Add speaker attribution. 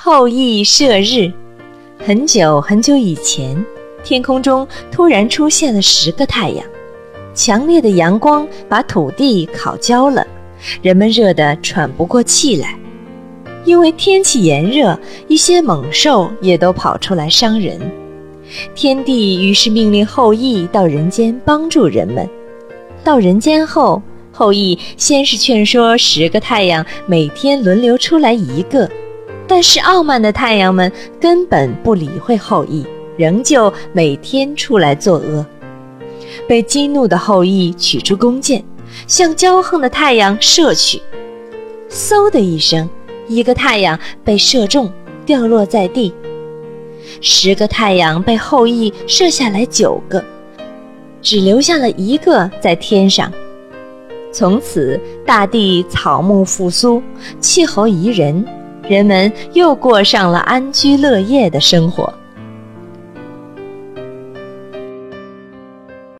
Speaker 1: 后羿射日。很久很久以前，天空中突然出现了十个太阳，强烈的阳光把土地烤焦了，人们热得喘不过气来。因为天气炎热，一些猛兽也都跑出来伤人。天帝于是命令后羿到人间帮助人们。到人间后，后羿先是劝说十个太阳每天轮流出来一个。但是傲慢的太阳们根本不理会后羿，仍旧每天出来作恶。被激怒的后羿取出弓箭，向骄横的太阳射去。嗖的一声，一个太阳被射中，掉落在地。十个太阳被后羿射下来九个，只留下了一个在天上。从此，大地草木复苏，气候宜人。人们又过上了安居乐业的生活。